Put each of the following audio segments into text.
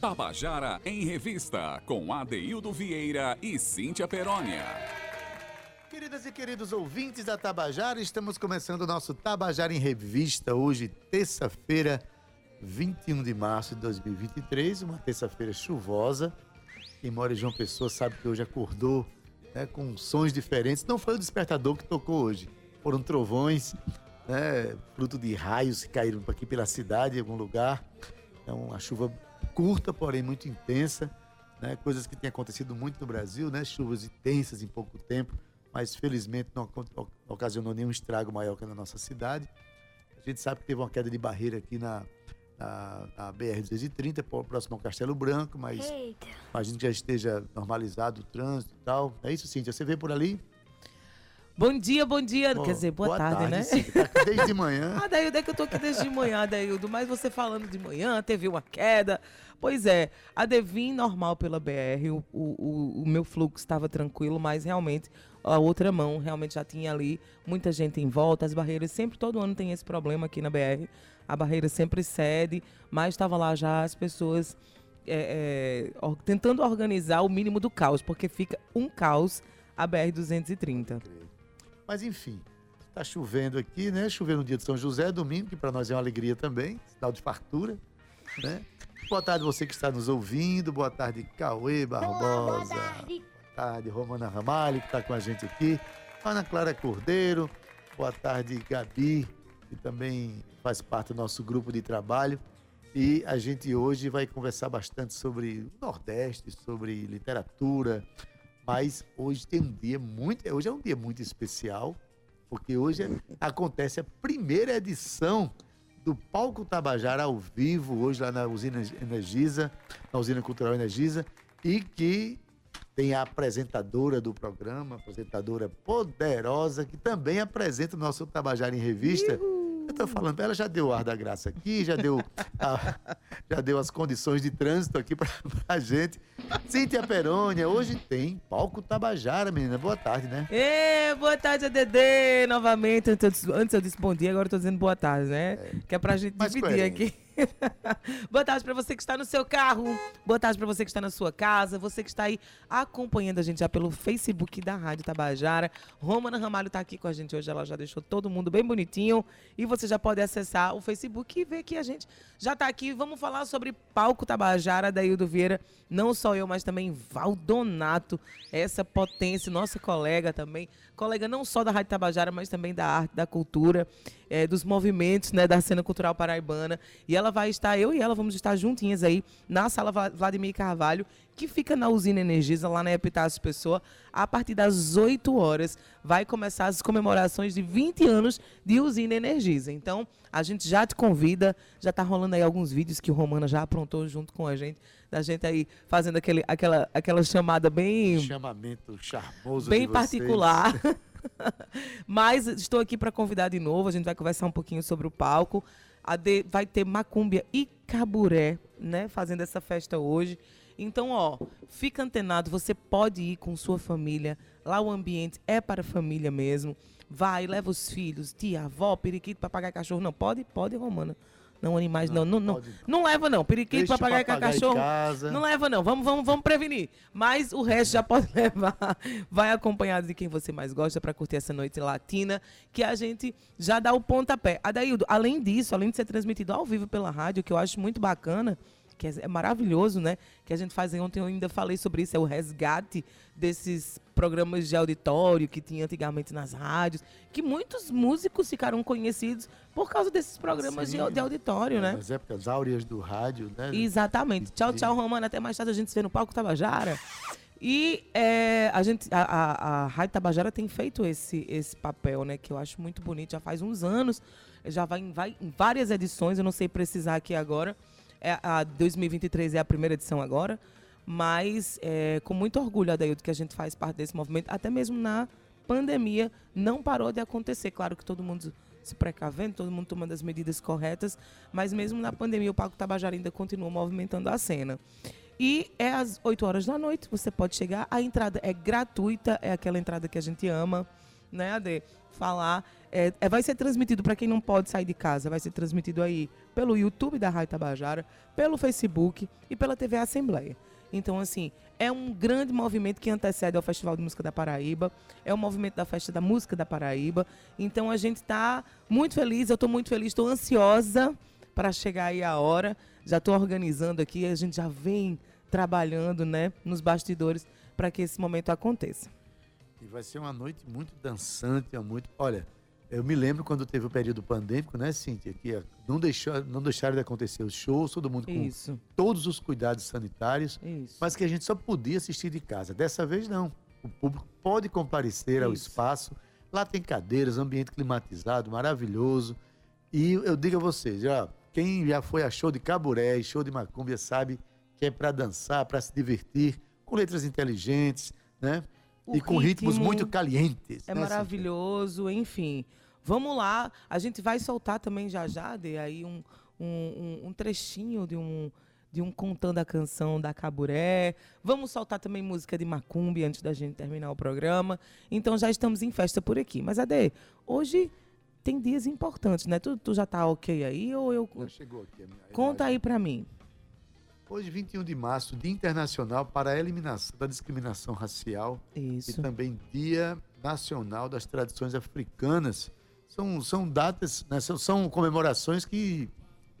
Tabajara em Revista, com Adeildo Vieira e Cíntia Perónia. Queridas e queridos ouvintes da Tabajara, estamos começando o nosso Tabajara em Revista, hoje, terça-feira, 21 de março de 2023, uma terça-feira chuvosa. Quem mora em João Pessoa sabe que hoje acordou né, com sons diferentes. Não foi o despertador que tocou hoje, foram trovões, né, fruto de raios que caíram aqui pela cidade, em algum lugar. Então, a chuva curta, porém muito intensa, né? Coisas que têm acontecido muito no Brasil, né? Chuvas intensas em pouco tempo, mas felizmente não ocasionou nenhum estrago maior que na nossa cidade. A gente sabe que teve uma queda de barreira aqui na, na, na BR-230, próximo ao Castelo Branco, mas Eita. imagino que já esteja normalizado o trânsito e tal. É isso, Cíntia? Você vê por ali? Bom dia, bom dia. Bom, Quer dizer, boa, boa tarde, tarde, né? Sim, tá aqui desde de manhã. ah, Daildo, é que eu tô aqui desde de manhã, Daildo. Mas você falando de manhã, teve uma queda. Pois é, a Devin normal pela BR, o, o, o meu fluxo estava tranquilo, mas realmente a outra mão realmente já tinha ali muita gente em volta, as barreiras sempre, todo ano tem esse problema aqui na BR, a barreira sempre cede, mas estava lá já as pessoas é, é, tentando organizar o mínimo do caos, porque fica um caos a BR-230. Mas enfim, está chovendo aqui, né? Chovendo no dia de São José, domingo, que para nós é uma alegria também, sinal de fartura, né? Boa tarde você que está nos ouvindo, boa tarde Cauê Barbosa, boa tarde, boa tarde Romana Ramalho que está com a gente aqui, Ana Clara Cordeiro, boa tarde Gabi, que também faz parte do nosso grupo de trabalho. E a gente hoje vai conversar bastante sobre o Nordeste, sobre literatura, mas hoje tem um dia muito. Hoje é um dia muito especial, porque hoje é, acontece a primeira edição do Palco Tabajara ao vivo, hoje lá na usina Energisa, na usina cultural Energisa, e que tem a apresentadora do programa, apresentadora poderosa, que também apresenta o nosso Tabajara em Revista. Uhul tô falando, ela já deu o ar da graça aqui, já deu, a, já deu as condições de trânsito aqui pra, pra gente. Cíntia Perônia, hoje tem palco Tabajara, menina. Boa tarde, né? Ê, boa tarde, ADD, novamente. Antes, antes eu disse bom dia, agora eu tô dizendo boa tarde, né? É. Que é pra gente dividir aqui. Boa tarde para você que está no seu carro. Boa tarde para você que está na sua casa. Você que está aí acompanhando a gente já pelo Facebook da Rádio Tabajara. Romana Ramalho está aqui com a gente hoje. Ela já deixou todo mundo bem bonitinho. E você já pode acessar o Facebook e ver que a gente já está aqui. Vamos falar sobre Palco Tabajara da Hildo Vieira. Não só eu, mas também Valdonato. Essa potência, nossa colega também. Colega não só da Rádio Tabajara, mas também da arte, da cultura é, dos movimentos né, da cena cultural paraibana. E ela vai estar, eu e ela vamos estar juntinhas aí na sala Vladimir Carvalho, que fica na usina Energisa, lá na Epitácio Pessoa. A partir das 8 horas vai começar as comemorações de 20 anos de usina Energisa. Então, a gente já te convida, já está rolando aí alguns vídeos que o Romana já aprontou junto com a gente, da gente aí fazendo aquele, aquela, aquela chamada bem. Chamamento charmoso. Bem particular. Mas estou aqui para convidar de novo. A gente vai conversar um pouquinho sobre o palco. Vai ter Macúmbia e Caburé, né? Fazendo essa festa hoje. Então, ó, fica antenado. Você pode ir com sua família. Lá o ambiente é para a família mesmo. Vai, leva os filhos, tia, avó, periquito, papagaio, cachorro. Não, pode, pode, Romana. Não animais, não. Não, não, não, não leva, não. Periquito, papagaio, cachorro. Não leva, não. Vamos, vamos, vamos prevenir. Mas o resto já pode levar. Vai acompanhado de quem você mais gosta para curtir essa noite latina, que a gente já dá o pontapé. Adaildo, além disso, além de ser transmitido ao vivo pela rádio, que eu acho muito bacana, que é, é maravilhoso, né? Que a gente faz ontem, eu ainda falei sobre isso, é o resgate desses programas de auditório que tinha antigamente nas rádios, que muitos músicos ficaram conhecidos por causa desses programas de, de, auditório, é, né? Nas épocas áureas do rádio, né? Exatamente. Tchau, tchau, Romana. Até mais tarde a gente se vê no palco Tabajara. E é, a gente, a, a, a Rádio Tabajara tem feito esse, esse papel, né? Que eu acho muito bonito. Já faz uns anos, já vai em, vai em várias edições. Eu não sei precisar aqui agora. É, a 2023 é a primeira edição agora, mas é, com muito orgulho, Adaildo, que a gente faz parte desse movimento, até mesmo na pandemia, não parou de acontecer. Claro que todo mundo se precavendo, todo mundo tomando as medidas corretas, mas mesmo na pandemia o Palco Tabajara ainda continua movimentando a cena. E é às 8 horas da noite, você pode chegar, a entrada é gratuita, é aquela entrada que a gente ama, né, Ade? Falar. É, é vai ser transmitido para quem não pode sair de casa, vai ser transmitido aí pelo YouTube da Rádio Tabajara, pelo Facebook e pela TV Assembleia. Então, assim, é um grande movimento que antecede ao Festival de Música da Paraíba, é o um movimento da Festa da Música da Paraíba. Então, a gente está muito feliz, eu estou muito feliz, estou ansiosa para chegar aí a hora. Já estou organizando aqui, a gente já vem trabalhando né, nos bastidores para que esse momento aconteça. E vai ser uma noite muito dançante, é muito. Olha, eu me lembro quando teve o período pandêmico, né, Cíntia? Que não, deixou, não deixaram de acontecer os shows, todo mundo com Isso. todos os cuidados sanitários, Isso. mas que a gente só podia assistir de casa. Dessa vez, não. O público pode comparecer Isso. ao espaço. Lá tem cadeiras, ambiente climatizado, maravilhoso. E eu digo a vocês, já, quem já foi a show de caburé, show de macúmbia, sabe que é para dançar, para se divertir, com letras inteligentes, né? O e com ritmos muito calientes. É né, maravilhoso, enfim. Vamos lá, a gente vai soltar também já já, de aí um, um, um, trechinho de um, de um contando a canção da Caburé. Vamos soltar também música de Macumbi antes da gente terminar o programa. Então já estamos em festa por aqui. Mas, Ade, hoje tem dias importantes, né? Tu, tu já tá ok aí ou eu. Já chegou aqui. Conta aí para mim. Hoje, 21 de março, Dia Internacional para a Eliminação da Discriminação Racial. Isso. E também Dia Nacional das Tradições Africanas. São, são datas, né, são, são, comemorações que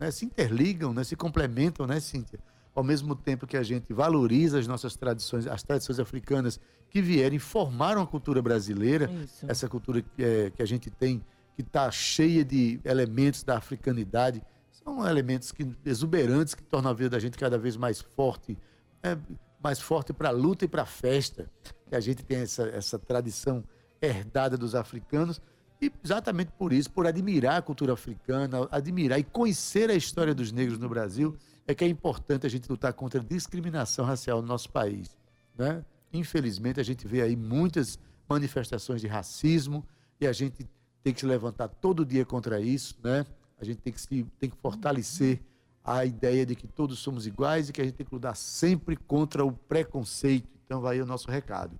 né, se interligam, né, se complementam, né, Cíntia? Ao mesmo tempo que a gente valoriza as nossas tradições, as tradições africanas que vieram e formaram a cultura brasileira, Isso. essa cultura que, é, que a gente tem, que está cheia de elementos da africanidade são elementos que, exuberantes que tornam a vida da gente cada vez mais forte, é, mais forte para a luta e para a festa. Que a gente tem essa, essa tradição herdada dos africanos. E exatamente por isso, por admirar a cultura africana, admirar e conhecer a história dos negros no Brasil, é que é importante a gente lutar contra a discriminação racial no nosso país. Né? Infelizmente, a gente vê aí muitas manifestações de racismo e a gente tem que se levantar todo dia contra isso, né? A gente tem que, se, tem que fortalecer a ideia de que todos somos iguais e que a gente tem que lutar sempre contra o preconceito. Então, vai o nosso recado.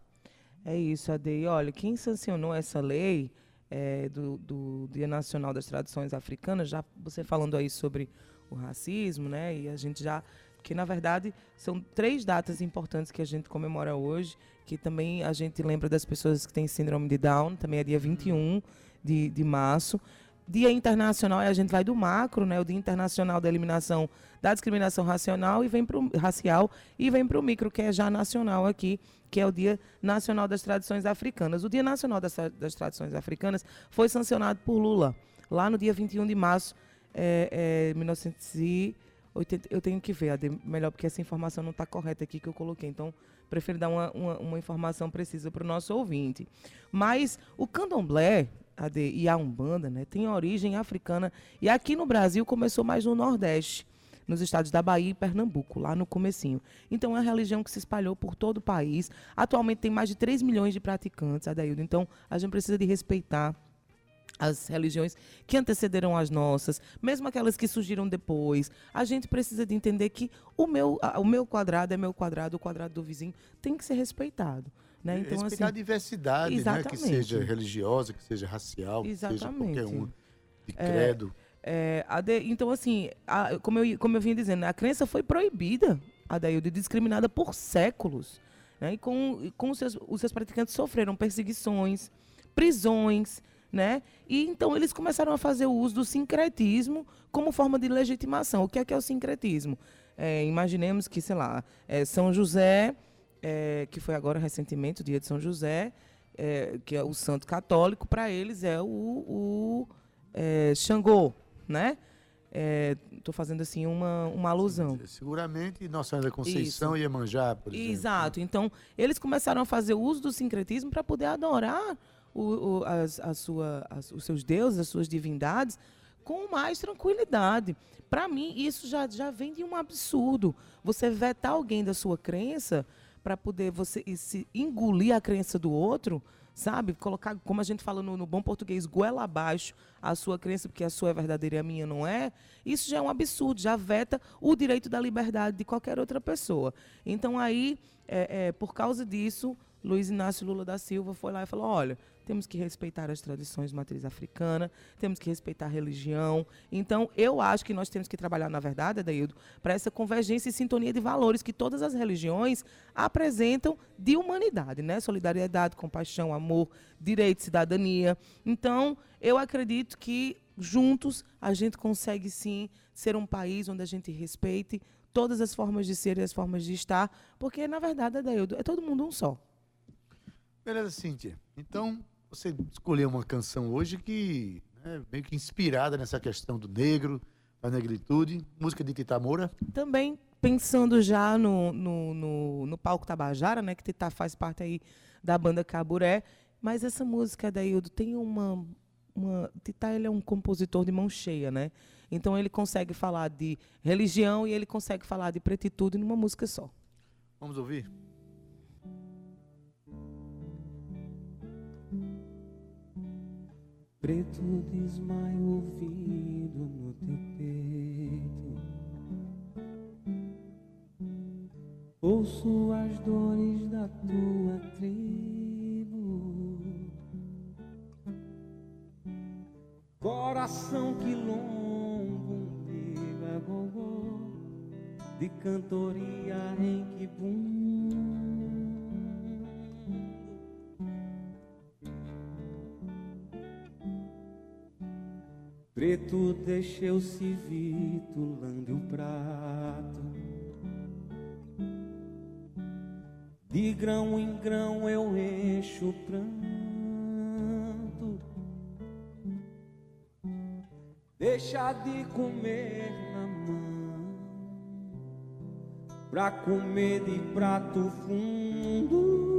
É isso, Ade. Olha, quem sancionou essa lei é, do, do, Dia Nacional das Tradições Africanas, já você falando aí sobre o racismo, né? E a gente já. Porque, na verdade, são três datas importantes que a gente comemora hoje, que também a gente lembra das pessoas que têm síndrome de Down, também é dia 21 de, de março. Dia Internacional, a gente vai do macro, né? O Dia Internacional da Eliminação da Discriminação Racial e vem pro, racial e vem para o micro, que é já nacional aqui, que é o Dia Nacional das Tradições Africanas. O Dia Nacional das, das Tradições Africanas foi sancionado por Lula, lá no dia 21 de março é, é, 1980. Eu tenho que ver, Ade, melhor, porque essa informação não está correta aqui que eu coloquei. Então, prefiro dar uma, uma, uma informação precisa para o nosso ouvinte. Mas o candomblé, AD e a Umbanda, né, tem origem africana e aqui no Brasil começou mais no Nordeste, nos estados da Bahia e Pernambuco, lá no comecinho. Então é uma religião que se espalhou por todo o país. Atualmente tem mais de 3 milhões de praticantes, Adaildo. Então a gente precisa de respeitar as religiões que antecederam as nossas, mesmo aquelas que surgiram depois. A gente precisa de entender que o meu, o meu quadrado é meu quadrado, o quadrado do vizinho tem que ser respeitado. Né? Então, Respeitar assim, a diversidade, né? que seja religiosa, que seja racial, exatamente. que seja qualquer um, de é, credo. É, é, de, então, assim, a, como, eu, como eu vinha dizendo, a crença foi proibida, Adaildo, discriminada por séculos. Né? E com, com os, seus, os seus praticantes sofreram perseguições, prisões, né? E então eles começaram a fazer o uso do sincretismo como forma de legitimação. O que é que é o sincretismo? É, imaginemos que, sei lá, é, São José é, que foi agora recentemente, o dia de São José, é, que é o santo católico, para eles é o, o é, Xangô, né? Estou é, fazendo assim uma, uma alusão. Seguramente Nossa Senhora da Conceição e Iemanjá, por exemplo. Exato. Então, eles começaram a fazer uso do sincretismo para poder adorar o, o, as, a sua, as, os seus deuses, as suas divindades, com mais tranquilidade. Para mim, isso já, já vem de um absurdo. Você vetar alguém da sua crença para poder você se engolir a crença do outro, sabe? Colocar, como a gente fala no, no, bom português, goela abaixo a sua crença, porque a sua é verdadeira e a minha não é, isso já é um absurdo, já veta o direito da liberdade de qualquer outra pessoa. Então, aí, é, é, por causa disso, Luiz Inácio Lula da Silva foi lá e falou: olha, temos que respeitar as tradições matriz africana, temos que respeitar a religião. Então, eu acho que nós temos que trabalhar, na verdade, Adaildo, para essa convergência e sintonia de valores que todas as religiões apresentam de humanidade, né? Solidariedade, compaixão, amor, direito, cidadania. Então, eu acredito que juntos a gente consegue sim ser um país onde a gente respeite todas as formas de ser e as formas de estar, porque na verdade, Adaildo, é todo mundo um só. Beleza, Cíntia. Então, você escolheu uma canção hoje que é meio que inspirada nessa questão do negro, da negritude, música de Tita Moura. Também pensando já no, no, no, no palco Tabajara, né, que Tita faz parte aí da banda Caburé, mas essa música da Ildo tem uma, uma Tita ele é um compositor de mão cheia, né? Então ele consegue falar de religião e ele consegue falar de pretitude numa música só. Vamos ouvir? Preto desmaio ouvido no teu peito. Ouço as dores da tua tribo. Coração quilombo, diga gogó. De cantoria em que bum Preto deixeu-se vitulando o prato. De grão em grão eu encho o pranto. Deixa de comer na mão Pra comer de prato fundo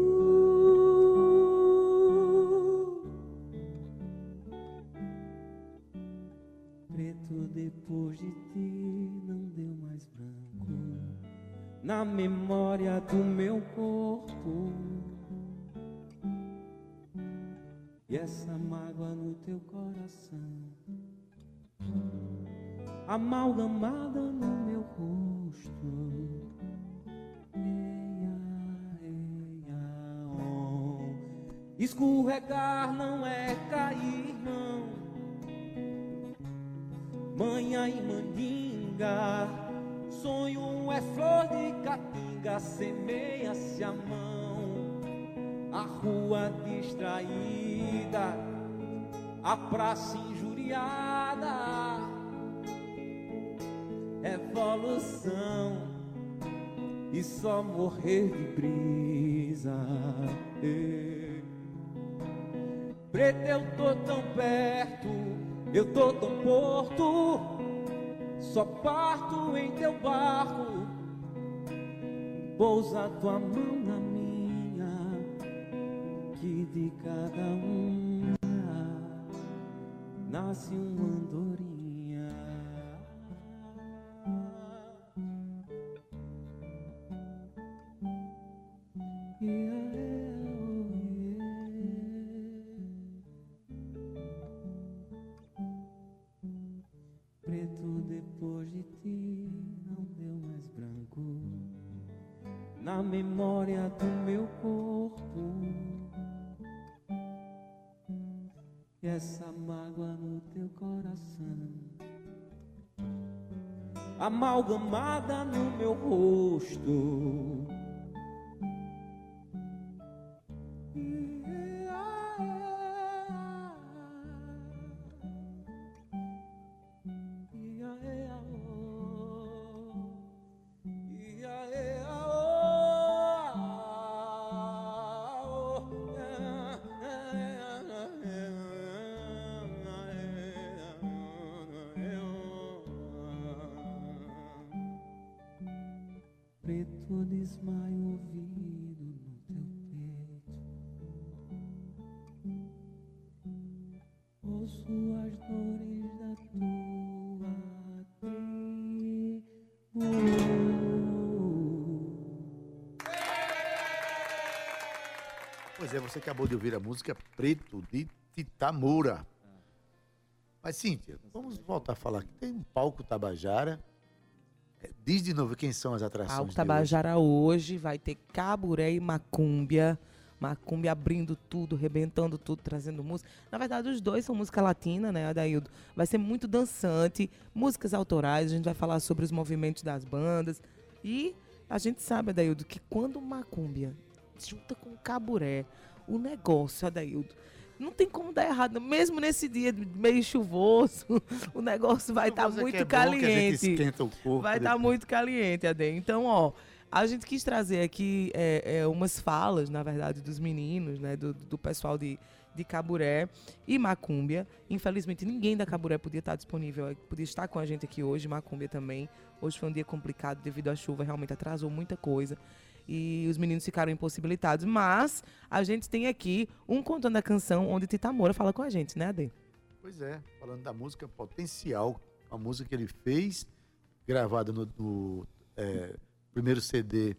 depois de ti não deu mais branco na memória do meu corpo. E essa mágoa no teu coração, amalgamada no meu rosto. Eia, eia, oh. Escorregar não é cair, não manha e mandinga. Sonho é flor de caatinga, semeia-se a mão. A rua distraída, a praça injuriada. Evolução e só morrer de brisa. Preto, eu tô tão perto eu tô tão porto, só parto em teu barco. Pousa tua mão na minha, que de cada uma nasce um andorinha. Na memória do meu corpo. E essa mágoa no teu coração, amalgamada no meu rosto acabou de ouvir a música Preto de Titamura. Mas, Cíntia, vamos voltar a falar que tem um palco Tabajara. É, diz de novo quem são as atrações. Palco Tabajara hoje. hoje vai ter Caburé e Macúmbia. Macumbi abrindo tudo, rebentando tudo, trazendo música. Na verdade, os dois são música latina, né, Adaildo? Vai ser muito dançante, músicas autorais, a gente vai falar sobre os movimentos das bandas. E a gente sabe, Adaildo, que quando Macúmbia junta com Caburé, o negócio, Adaildo, não tem como dar errado. Mesmo nesse dia meio chuvoso, o negócio vai estar tá muito é caliente. vai estar tá muito caliente, Ade. Então, ó, a gente quis trazer aqui é, é, umas falas, na verdade, dos meninos, né? Do, do pessoal de, de Caburé e Macúmbia. Infelizmente, ninguém da Caburé podia estar disponível, podia estar com a gente aqui hoje, Macúmbia também. Hoje foi um dia complicado devido à chuva, realmente atrasou muita coisa e os meninos ficaram impossibilitados. Mas a gente tem aqui um contando a canção onde Tita Moura fala com a gente, né, Ade? Pois é, falando da música Potencial, a música que ele fez, gravada no, no é, primeiro CD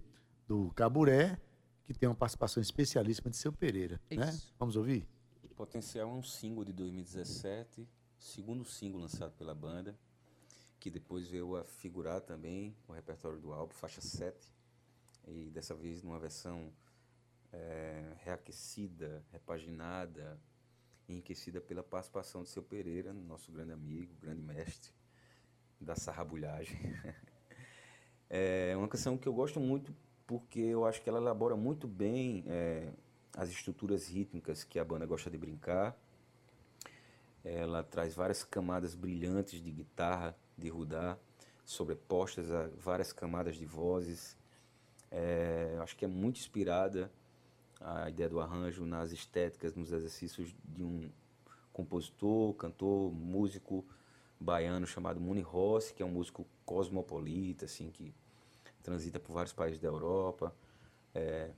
do Caburé, que tem uma participação especialíssima de Seu Pereira. Né? Vamos ouvir? Potencial é um single de 2017, segundo single lançado pela banda, que depois veio a figurar também o repertório do álbum, faixa 7 e dessa vez numa versão é, reaquecida, repaginada, enriquecida pela participação de seu Pereira, nosso grande amigo, grande mestre da sarrabulhagem. é uma canção que eu gosto muito porque eu acho que ela elabora muito bem é, as estruturas rítmicas que a banda gosta de brincar. Ela traz várias camadas brilhantes de guitarra, de rudar, sobrepostas a várias camadas de vozes é, acho que é muito inspirada a ideia do arranjo nas estéticas, nos exercícios de um compositor, cantor, músico baiano chamado Muni Rossi, que é um músico cosmopolita, assim, que transita por vários países da Europa. É,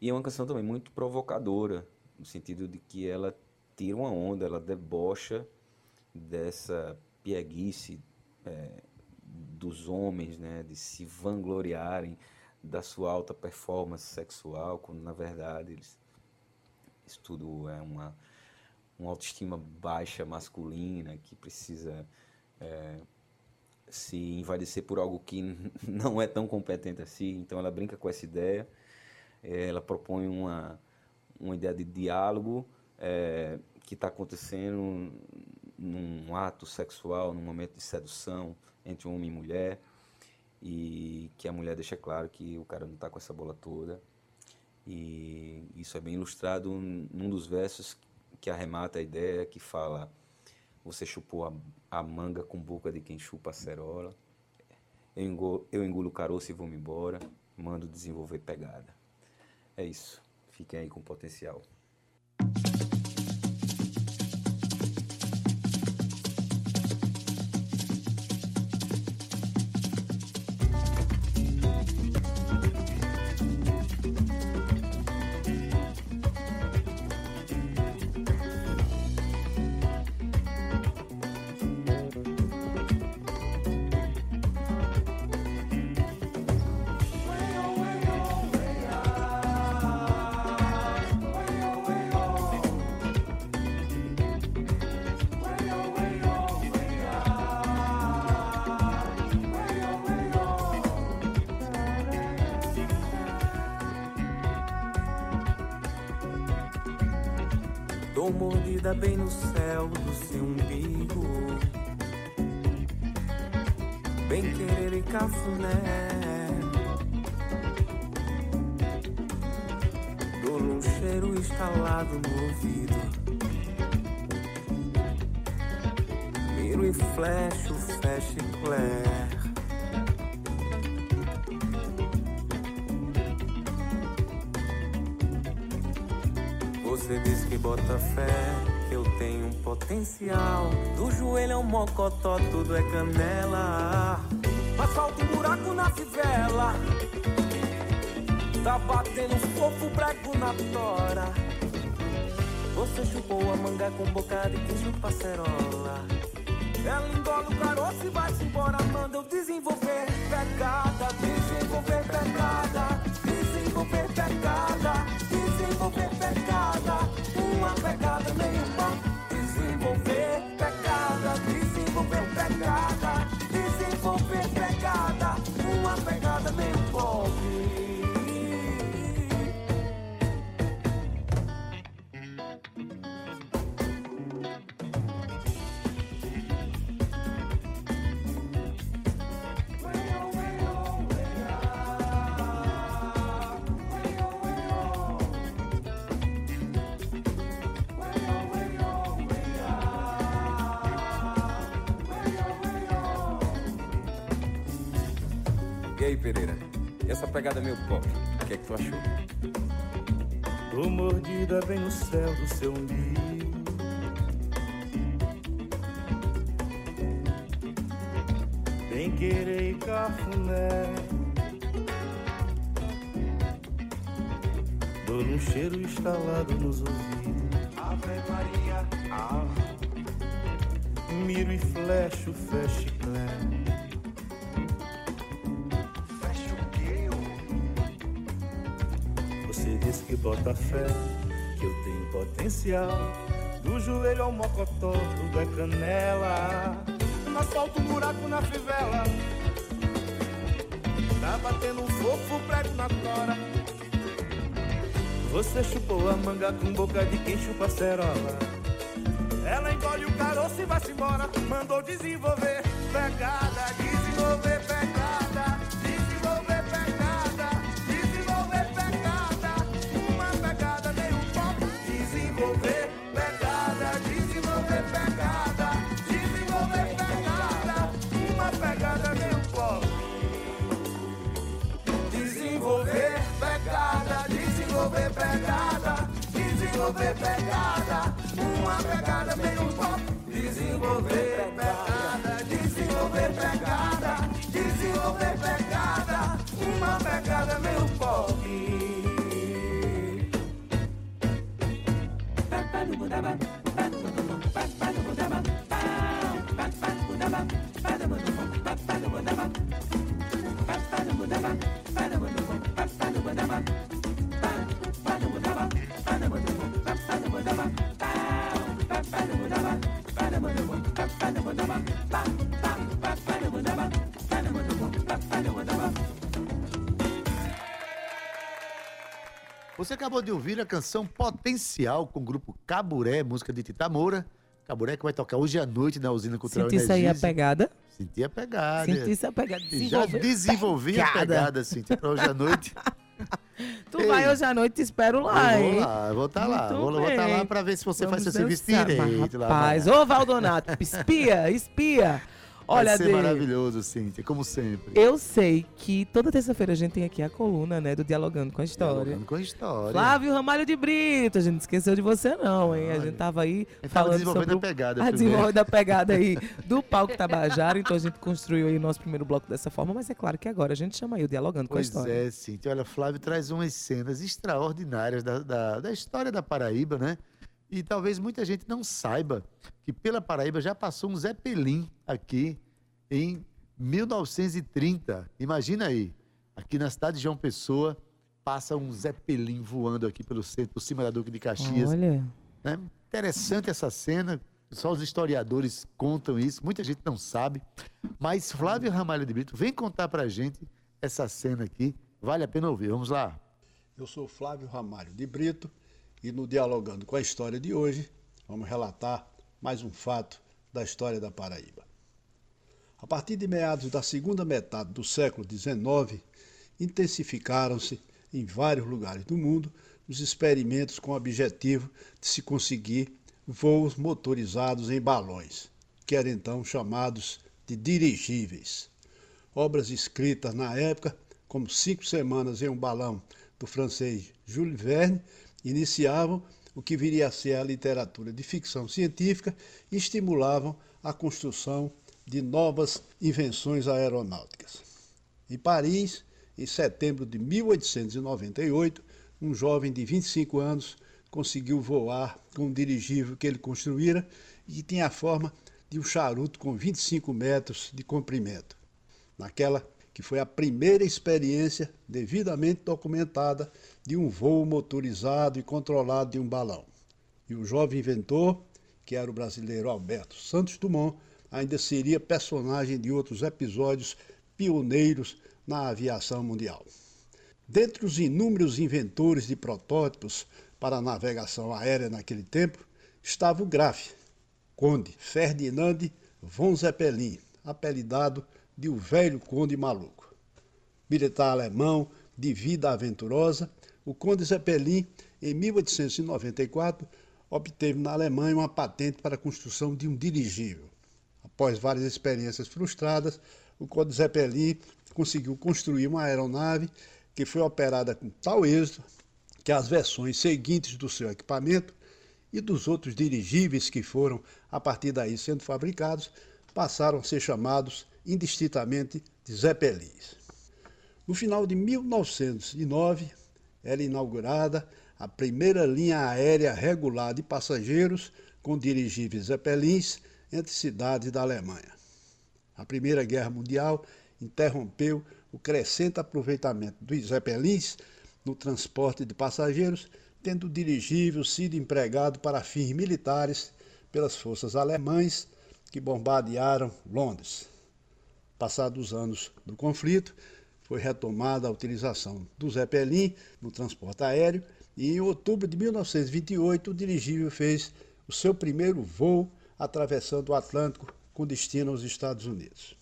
e é uma canção também muito provocadora, no sentido de que ela tira uma onda, ela debocha dessa pieguice é, dos homens, né, de se vangloriarem da sua alta performance sexual, quando na verdade eles, isso tudo é uma, uma autoestima baixa masculina que precisa é, se invadecer por algo que não é tão competente assim. Então ela brinca com essa ideia, é, ela propõe uma, uma ideia de diálogo é, que está acontecendo num ato sexual, num momento de sedução entre homem e mulher e que a mulher deixa claro que o cara não está com essa bola toda. E isso é bem ilustrado num dos versos que arremata a ideia, que fala: Você chupou a, a manga com boca de quem chupa a cerola. Eu engulo, eu engulo o caroço e vou-me embora. Mando desenvolver pegada. É isso. Fiquem aí com potencial. Bem no céu do seu umbigo. Bem querer e cafuné. Dou um cheiro instalado no ouvido. Miro e flecho, que bota fé eu tenho um potencial. Do joelho ao mocotó, tudo é canela. Mas falta um buraco na fivela. Tá batendo fofo, prego na tora. Você chupou a manga com boca de queijo passerola. Ela engola o caroço e vai-se embora. Manda eu desenvolver pegada, desenvolver pegada, Pereira? E essa pegada meio pop? O que é que tu achou? Tô mordida bem no céu do seu umbigo. Bem querer e cafuné. Dou um cheiro instalado nos ouvidos. Ave Maria, ave. Miro e flecho, fecho bota fé, que eu tenho potencial. Do joelho ao mocotó, tudo é canela. No asfalto, um buraco na fivela. Tá batendo um fofo prego na tora. Você chupou a manga com boca de quem chupa cerola. Ela engole o caroço e vai-se embora. Mandou desenvolver pegada, desenvolver pegada, desenvolver pegada. Uma pegada bem um pop. Desenvolver pegada, desenvolver acabou de ouvir a canção Potencial com o grupo Caburé, música de Tita Moura. Caburé que vai tocar hoje à noite na usina cultural Senti isso aí a pegada. Senti a pegada. Senti isso a pegada. Já desenvolvi a pegada, Cintia, pra hoje à noite. Tu vai Ei. hoje à noite, te espero lá, hein? vou lá, vou estar lá. Muito Vou, vou estar bem. lá pra ver se você Vamos faz seu serviço direito lá. Rapaz, vai. ô Valdonato, espia, espia. Olha, Vai ser Dê, maravilhoso, Cintia, como sempre. eu sei que toda terça-feira a gente tem aqui a coluna, né, do Dialogando com a História. Dialogando com a história. Flávio Ramalho de Brito, a gente não esqueceu de você não, hein? A gente tava aí falando desenvolvendo sobre a pegada a primeiro. desenvolvendo a pegada aí do palco Tabajara, então a gente construiu aí o nosso primeiro bloco dessa forma, mas é claro que agora a gente chama aí o Dialogando com a Pois História. é, Cintia. Olha, Flávio traz umas cenas extraordinárias da, da, da história da Paraíba, né? E talvez muita gente não saiba que pela Paraíba já passou um Zeppelin aqui em 1930. Imagina aí, aqui na cidade de João Pessoa, passa um Zeppelin voando aqui pelo centro, por cima da Duque de Caxias. Olha, né? Interessante essa cena, só os historiadores contam isso, muita gente não sabe. Mas Flávio Ramalho de Brito vem contar pra gente essa cena aqui, vale a pena ouvir. Vamos lá. Eu sou Flávio Ramalho de Brito e no Dialogando com a História de hoje, vamos relatar mais um fato da história da Paraíba. A partir de meados da segunda metade do século XIX, intensificaram-se em vários lugares do mundo os experimentos com o objetivo de se conseguir voos motorizados em balões, que eram então chamados de dirigíveis. Obras escritas na época, como Cinco Semanas em um Balão, do francês Jules Verne, iniciavam o que viria a ser a literatura de ficção científica e estimulavam a construção de novas invenções aeronáuticas. Em Paris, em setembro de 1898, um jovem de 25 anos conseguiu voar com um dirigível que ele construíra e que tinha a forma de um charuto com 25 metros de comprimento. Naquela que foi a primeira experiência devidamente documentada de um voo motorizado e controlado de um balão. E o jovem inventor, que era o brasileiro Alberto Santos Dumont, ainda seria personagem de outros episódios pioneiros na aviação mundial. Dentre os inúmeros inventores de protótipos para a navegação aérea naquele tempo, estava o Graf, Conde Ferdinand von Zeppelin, apelidado de o velho Conde Maluco. Militar alemão de vida aventurosa, o Conde Zeppelin, em 1894, obteve na Alemanha uma patente para a construção de um dirigível. Após várias experiências frustradas, o Conde Zeppelin conseguiu construir uma aeronave que foi operada com tal êxito que as versões seguintes do seu equipamento e dos outros dirigíveis que foram, a partir daí, sendo fabricados, passaram a ser chamados indistintamente de Zeppelins. No final de 1909, era inaugurada a primeira linha aérea regular de passageiros com dirigíveis Zeppelins entre cidades da Alemanha. A Primeira Guerra Mundial interrompeu o crescente aproveitamento dos Zeppelins no transporte de passageiros, tendo o dirigível sido empregado para fins militares pelas forças alemães que bombardearam Londres. Passados os anos do conflito, foi retomada a utilização do Zeppelin no transporte aéreo e em outubro de 1928 o dirigível fez o seu primeiro voo atravessando o Atlântico com destino aos Estados Unidos.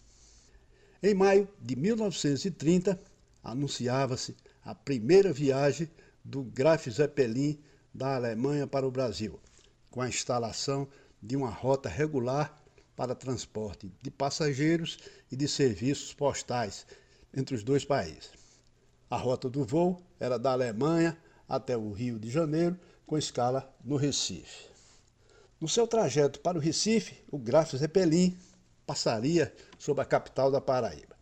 Em maio de 1930, anunciava-se a primeira viagem do Graf Zeppelin da Alemanha para o Brasil, com a instalação de uma rota regular para transporte de passageiros e de serviços postais entre os dois países. A rota do voo era da Alemanha até o Rio de Janeiro, com escala no Recife. No seu trajeto para o Recife, o Graf Zeppelin passaria sobre a capital da Paraíba.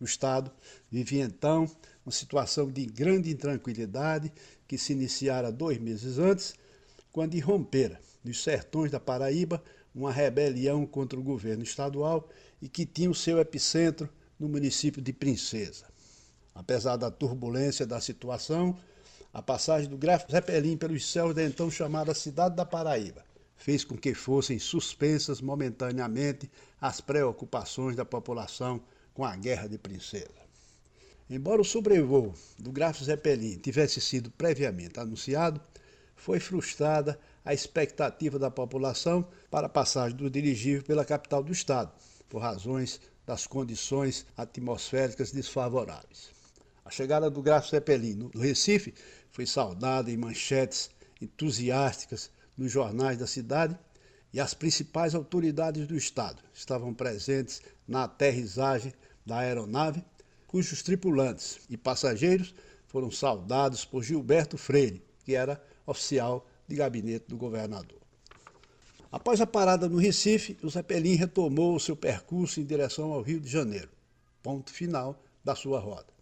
O Estado vivia então uma situação de grande intranquilidade que se iniciara dois meses antes, quando irrompera nos sertões da Paraíba uma rebelião contra o governo estadual e que tinha o seu epicentro no município de Princesa. Apesar da turbulência da situação, a passagem do Graf Zeppelin pelos céus da então chamada Cidade da Paraíba fez com que fossem suspensas momentaneamente as preocupações da população com a Guerra de Princesa. Embora o sobrevoo do Graf Zeppelin tivesse sido previamente anunciado, foi frustrada a expectativa da população para a passagem do dirigível pela capital do estado, por razões das condições atmosféricas desfavoráveis. A chegada do Graf Zeppelin no Recife foi saudada em manchetes entusiásticas nos jornais da cidade e as principais autoridades do Estado estavam presentes na aterrissagem da aeronave, cujos tripulantes e passageiros foram saudados por Gilberto Freire, que era oficial de gabinete do governador. Após a parada no Recife, o Zeppelin retomou o seu percurso em direção ao Rio de Janeiro, ponto final da sua rota.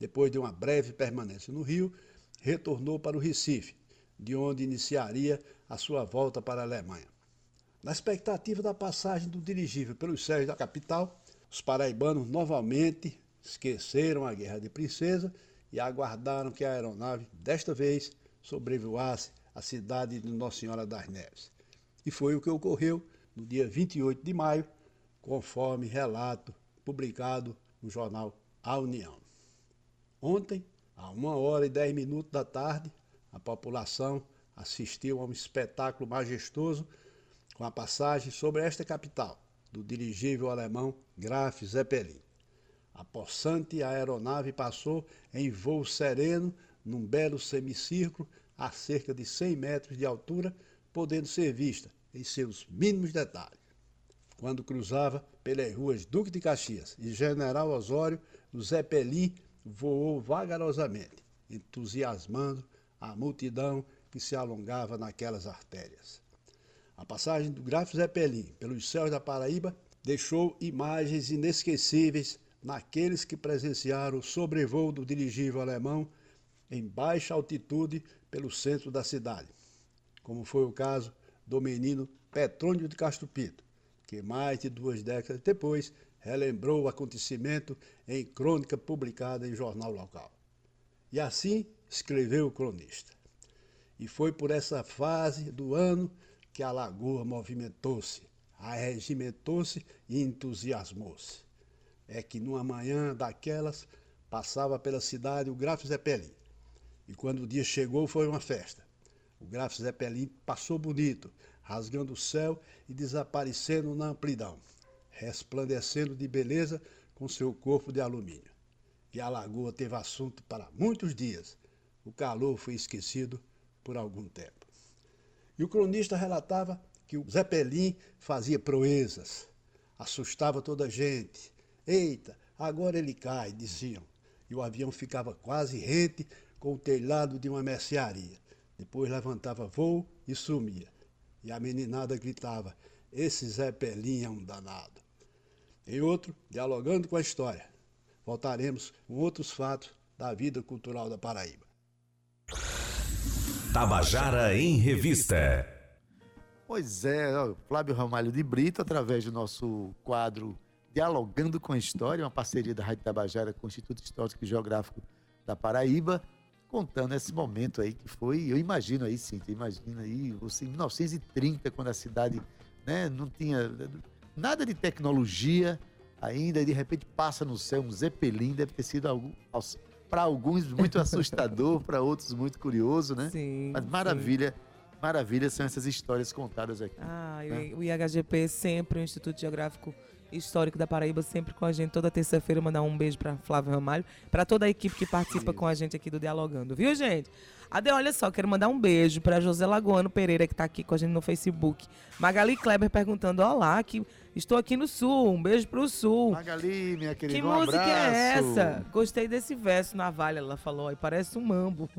Depois de uma breve permanência no Rio, retornou para o Recife, de onde iniciaria a sua volta para a Alemanha. Na expectativa da passagem do dirigível pelos céus da capital, os paraibanos novamente esqueceram a Guerra de Princesa e aguardaram que a aeronave, desta vez, sobrevoasse a cidade de Nossa Senhora das Neves. E foi o que ocorreu no dia 28 de maio, conforme relato publicado no jornal A União. Ontem, a uma hora e dez minutos da tarde, a população assistiu a um espetáculo majestoso com a passagem sobre esta capital do dirigível alemão Graf Zeppelin. A possante aeronave passou em voo sereno num belo semicírculo a cerca de 100 metros de altura, podendo ser vista em seus mínimos detalhes. Quando cruzava pelas ruas Duque de Caxias e General Osório, o Zeppelin voou vagarosamente, entusiasmando a multidão que se alongava naquelas artérias. A passagem do Graf Zeppelin pelos céus da Paraíba deixou imagens inesquecíveis naqueles que presenciaram o sobrevoo do dirigível alemão em baixa altitude pelo centro da cidade, como foi o caso do menino Petrônio de Castro Pinto, que mais de duas décadas depois relembrou o acontecimento em crônica publicada em jornal local. E assim escreveu o cronista. E foi por essa fase do ano que a lagoa movimentou-se, arregimentou-se e entusiasmou-se. É que numa manhã daquelas passava pela cidade o Graf Zeppelin. E quando o dia chegou foi uma festa. O Graf Zeppelin passou bonito, rasgando o céu e desaparecendo na amplidão, resplandecendo de beleza com seu corpo de alumínio. E a lagoa teve assunto para muitos dias, o calor foi esquecido por algum tempo. E o cronista relatava que o Zeppelin fazia proezas. Assustava toda a gente. Eita, agora ele cai, diziam. E o avião ficava quase rente com o telhado de uma mercearia. Depois levantava voo e sumia. E a meninada gritava: Esse Zé Pelinha é um danado. Em outro, dialogando com a história, voltaremos com outros fatos da vida cultural da Paraíba. Tabajara em Revista. Pois é, ó, Flávio Ramalho de Brito, através do nosso quadro Dialogando com a História, uma parceria da Rádio Tabajara com o Instituto Histórico e Geográfico da Paraíba, contando esse momento aí que foi, eu imagino aí, sim, imagina aí, você em 1930, quando a cidade né, não tinha nada de tecnologia ainda, e de repente passa no céu um Zeppelin, deve ter sido algo, para alguns muito assustador, para outros muito curioso, né? Sim. Mas maravilha. Sim. Maravilha são essas histórias contadas aqui. Ah, né? o IHGP sempre, o Instituto Geográfico Histórico da Paraíba, sempre com a gente. Toda terça-feira, mandar um beijo para Flávio Ramalho, para toda a equipe que participa com a gente aqui do Dialogando, viu, gente? Ade, olha só, quero mandar um beijo para José Lagoano Pereira, que está aqui com a gente no Facebook. Magali Kleber perguntando: Olá, que estou aqui no Sul. Um beijo pro Sul. Magali, minha querida. Que um música abraço. é essa? Gostei desse verso na valha, ela falou. E parece um mambo.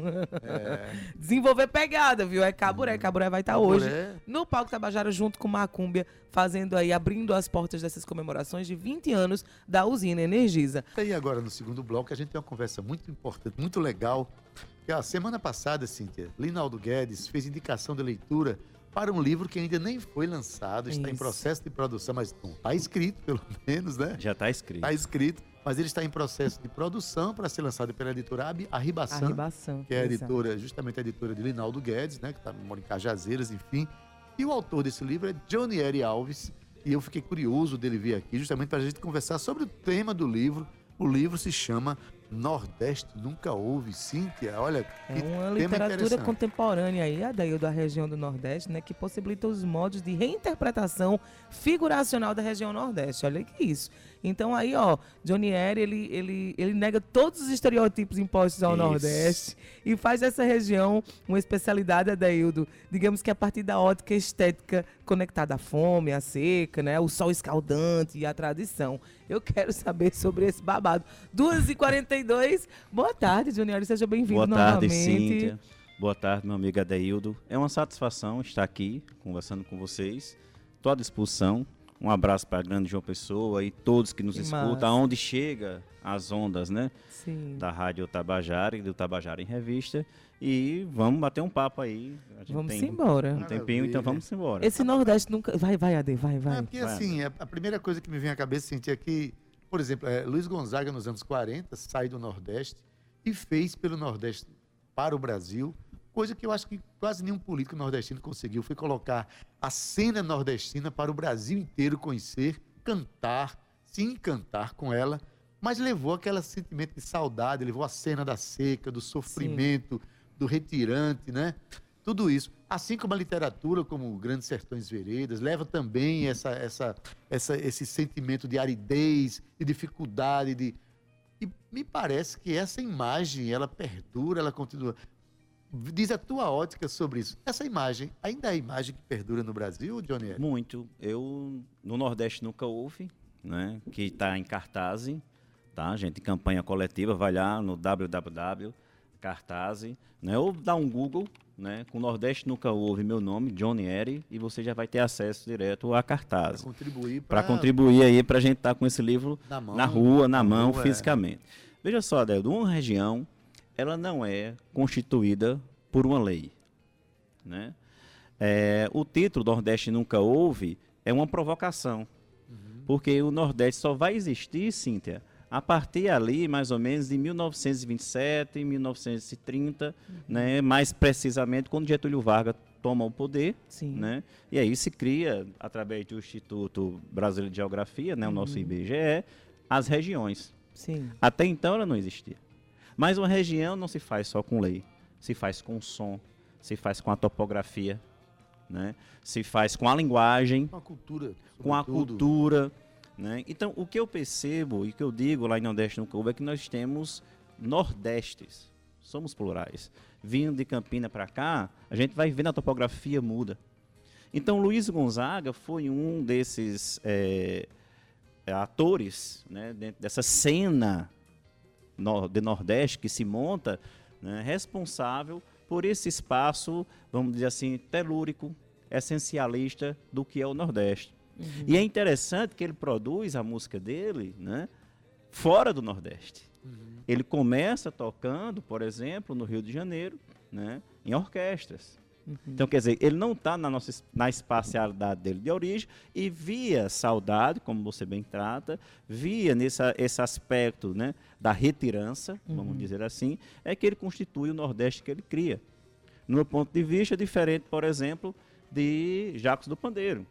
É. Desenvolver pegada, viu? É Caburé. Hum. Caburé vai estar tá hoje no Palco Tabajara junto com Macúmbia, fazendo aí, abrindo as portas dessas comemorações de 20 anos da usina Energisa. E agora, no segundo bloco, a gente tem uma conversa muito importante, muito legal que a semana passada, Cíntia, Linaldo Guedes fez indicação de leitura para um livro que ainda nem foi lançado, está Isso. em processo de produção, mas não está escrito, pelo menos, né? Já está escrito. Está escrito, mas ele está em processo de produção para ser lançado pela editora Arribação, Arribação que é a editora, justamente a editora de Linaldo Guedes, né? Que está em Cajazeiras, enfim. E o autor desse livro é Johnny Eri Alves, e eu fiquei curioso dele vir aqui justamente para a gente conversar sobre o tema do livro. O livro se chama Nordeste nunca houve, Cíntia. Olha, é uma literatura contemporânea aí, a daí da região do Nordeste, né, que possibilita os modos de reinterpretação figuracional da região Nordeste. Olha que isso. Então aí, ó, Johnny Eyre, ele, ele, ele nega todos os estereótipos impostos ao Isso. Nordeste e faz essa região uma especialidade, Adaildo, digamos que a partir da ótica estética conectada à fome, à seca, né, o sol escaldante e à tradição. Eu quero saber sobre esse babado. 2h42, boa tarde, Johnny Eyre, seja bem-vindo novamente. Boa tarde, Cíntia. Boa tarde, meu amigo Adaildo. É uma satisfação estar aqui conversando com vocês. Estou à disposição um abraço para a grande João Pessoa e todos que nos que escutam, aonde chega as ondas, né? Sim. Da Rádio Tabajara e do Tabajara em Revista. E vamos bater um papo aí. vamos embora. Um tempinho, então vamos embora. Esse Nordeste nunca. Vai, vai, Ade, vai, vai. É porque vai. assim, a primeira coisa que me vem à cabeça sentir aqui, por exemplo, é, Luiz Gonzaga nos anos 40 sai do Nordeste e fez pelo Nordeste para o Brasil coisa que eu acho que quase nenhum político nordestino conseguiu, foi colocar a cena nordestina para o Brasil inteiro conhecer, cantar, se encantar com ela, mas levou aquele sentimento de saudade, levou a cena da seca, do sofrimento, Sim. do retirante, né? Tudo isso. Assim como a literatura, como Grandes Sertões Veredas, leva também essa, essa, essa, esse sentimento de aridez, de dificuldade, de, e me parece que essa imagem, ela perdura, ela continua. Diz a tua ótica sobre isso. Essa imagem ainda é a imagem que perdura no Brasil, Johnny? Muito. Eu, no Nordeste nunca houve, né? Que está em cartaz, tá, gente? Campanha coletiva, vai lá no www cartaz, né? Ou dá um Google, né? Com Nordeste nunca houve meu nome, Johnny Eri, e você já vai ter acesso direto a cartaz. Para contribuir para contribuir aí para a gente estar tá com esse livro na, mão, na rua, na, na mão, rua, é. fisicamente. É. Veja só, Adeldo, uma região ela não é constituída por uma lei. Né? É, o título Nordeste Nunca Houve é uma provocação. Uhum. Porque o Nordeste só vai existir, Cíntia, a partir ali, mais ou menos, de 1927, 1930, uhum. né, mais precisamente quando Getúlio Vargas toma o poder, Sim. né, e aí se cria, através do Instituto Brasileiro de Geografia, né, o nosso uhum. IBGE, as regiões. Sim. Até então ela não existia. Mas uma região não se faz só com lei, se faz com som, se faz com a topografia, né? se faz com a linguagem, com a cultura, com a cultura. Né? Então, o que eu percebo e que eu digo lá em Nordeste no Clube é que nós temos nordestes, somos plurais. Vindo de Campina para cá, a gente vai ver a topografia muda. Então, Luiz Gonzaga foi um desses é, atores né, dentro dessa cena de Nordeste que se monta, né, responsável por esse espaço, vamos dizer assim, telúrico, essencialista do que é o Nordeste. Uhum. E é interessante que ele produz a música dele né, fora do Nordeste. Uhum. Ele começa tocando, por exemplo, no Rio de Janeiro, né, em orquestras. Uhum. Então, quer dizer, ele não está na, nossa, na espacialidade dele de origem e via saudade, como você bem trata, via nesse esse aspecto né, da retirança, uhum. vamos dizer assim, é que ele constitui o Nordeste que ele cria. No meu ponto de vista, diferente, por exemplo, de Jacques do Pandeiro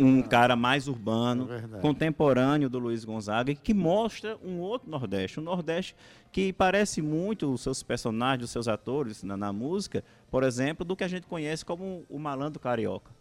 um cara mais urbano, é contemporâneo do Luiz Gonzaga, que mostra um outro Nordeste. Um Nordeste que parece muito os seus personagens, os seus atores na, na música, por exemplo, do que a gente conhece como o malandro carioca.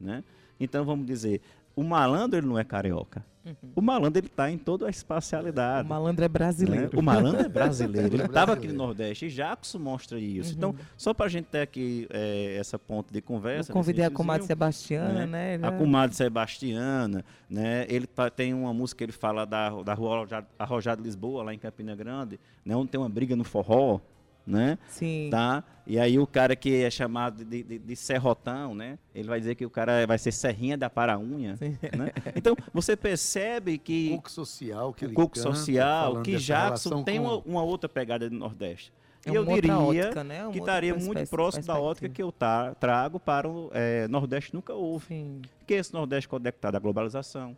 Né? Então, vamos dizer, o malandro ele não é carioca. Uhum. O malandro ele está em toda a espacialidade. O malandro é brasileiro. Né? O malandro é brasileiro. ele estava aqui no Nordeste e Jackson mostra isso. Uhum. Então, só para a gente ter aqui é, essa ponta de conversa. Eu convidei a comadre Sebastiana, né? né? A comadre Sebastiana, né? Ele tem uma música que ele fala da, da rua Arrojada Lisboa, lá em Campina Grande, né? onde tem uma briga no forró né? Sim. Tá? E aí o cara que é chamado de, de, de, serrotão, né? Ele vai dizer que o cara vai ser serrinha da para-unha, né? Então, você percebe que... O cuco social que o ele canta, social, que Jackson tem com... uma, uma, outra pegada do Nordeste. É e eu diria ótica, né? que estaria muito próximo da ótica que eu tá, trago para o é, Nordeste nunca houve. Sim. Que esse Nordeste conectado à globalização,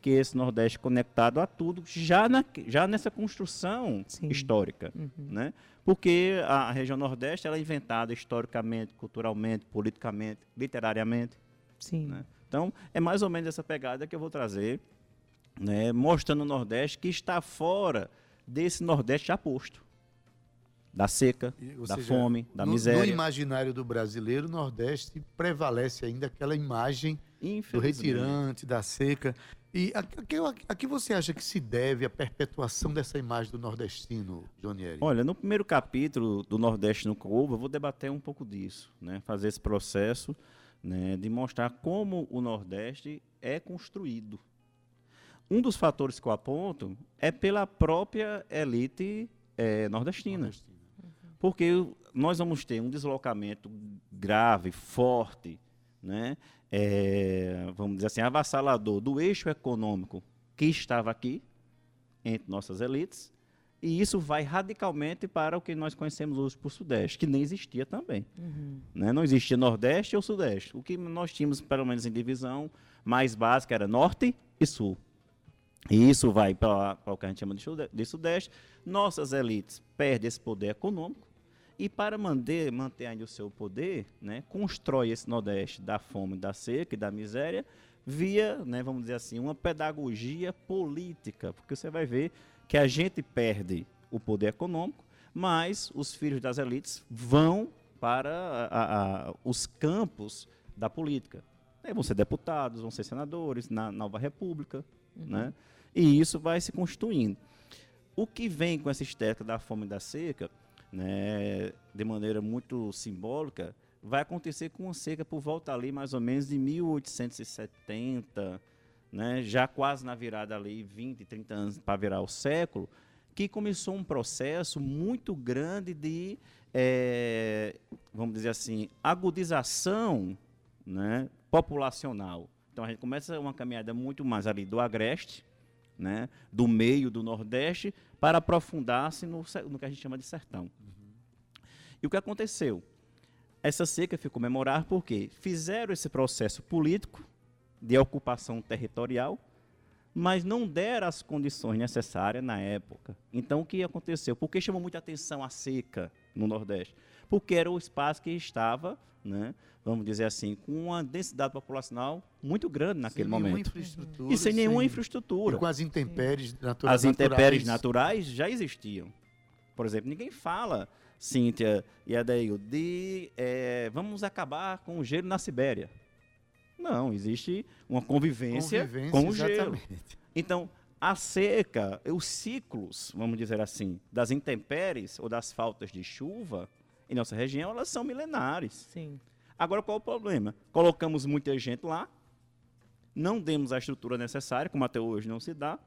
que esse Nordeste conectado a tudo, já, na, já nessa construção Sim. histórica. Uhum. Né? Porque a região Nordeste ela é inventada historicamente, culturalmente, politicamente, literariamente. Sim. Né? Então, é mais ou menos essa pegada que eu vou trazer, né? mostrando o Nordeste que está fora desse Nordeste já posto da seca, da seja, fome, da no, miséria. No imaginário do brasileiro, o Nordeste prevalece ainda aquela imagem do retirante, da seca. E a, a, a, que você acha que se deve a perpetuação dessa imagem do nordestino, Jonieri? Olha, no primeiro capítulo do Nordeste no Couva, eu vou debater um pouco disso, né? fazer esse processo né? de mostrar como o Nordeste é construído. Um dos fatores que eu aponto é pela própria elite é, nordestina. nordestina. Porque nós vamos ter um deslocamento grave, forte, né? É, vamos dizer assim, avassalador do eixo econômico que estava aqui, entre nossas elites, e isso vai radicalmente para o que nós conhecemos hoje por Sudeste, que nem existia também. Uhum. Né? Não existia Nordeste ou Sudeste. O que nós tínhamos, pelo menos em divisão mais básica, era Norte e Sul. E isso vai para o que a gente chama de Sudeste. Nossas elites perdem esse poder econômico, e para manter, manter ainda o seu poder, né, constrói esse Nordeste da fome, da seca e da miséria via, né, vamos dizer assim, uma pedagogia política, porque você vai ver que a gente perde o poder econômico, mas os filhos das elites vão para a, a, os campos da política. Vão ser deputados, vão ser senadores na nova república, uhum. né? E isso vai se constituindo. O que vem com essa estética da fome e da seca né, de maneira muito simbólica, vai acontecer com uma seca por volta ali mais ou menos de 1870, né, já quase na virada ali 20, 30 anos para virar o século, que começou um processo muito grande de, é, vamos dizer assim, agudização né, populacional. Então a gente começa uma caminhada muito mais ali do agreste, né, do meio do Nordeste, para aprofundar-se no, no, que a gente chama de sertão. Uhum. E o que aconteceu? Essa seca ficou memorável porque fizeram esse processo político de ocupação territorial, mas não deram as condições necessárias na época. Então, o que aconteceu? Por que chamou muita atenção a seca no Nordeste? Porque era o espaço que estava né, vamos dizer assim, com uma densidade populacional muito grande naquele sem momento. E sem nenhuma sem, infraestrutura. E com as intempéries naturais. As intempéries naturais já existiam. Por exemplo, ninguém fala, Cíntia e Adeil, de é, vamos acabar com o gelo na Sibéria. Não, existe uma convivência, convivência com o gelo. Então, a seca, os ciclos, vamos dizer assim, das intempéries ou das faltas de chuva, em nossa região, elas são milenares. Sim. Agora, qual o problema? Colocamos muita gente lá, não demos a estrutura necessária, como até hoje não se dá.